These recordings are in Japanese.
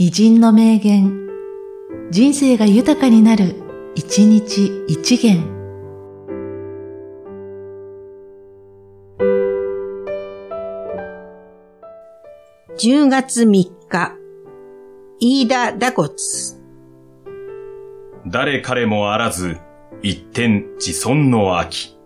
偉人の名言、人生が豊かになる、一日一元。10月3日、飯田打骨。誰彼もあらず、一点自尊の秋。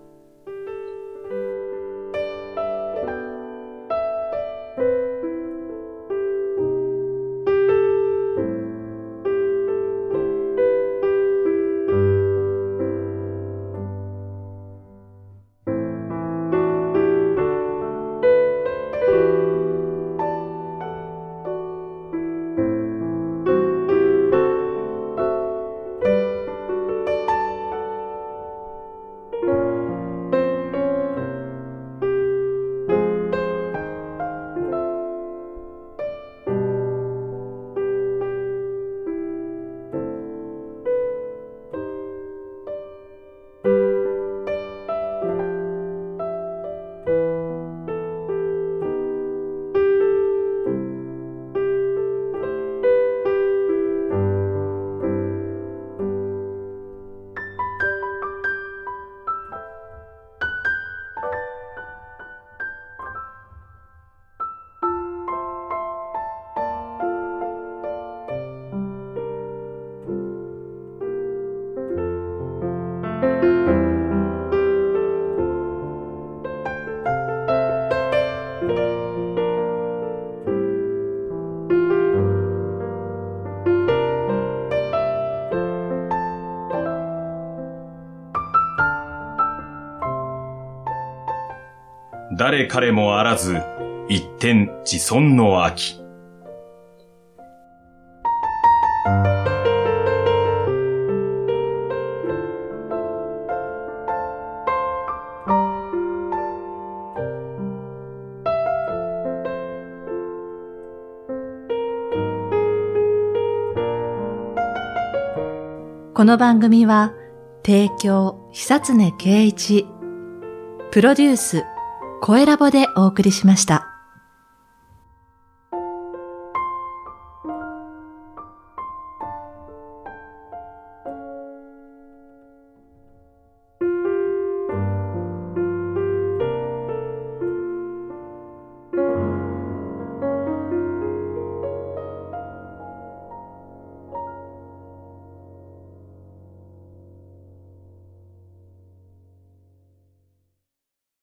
誰彼もあらず、一点自尊の秋。この番組は、提供、久常圭一、プロデュース、声ラボでお送りしました。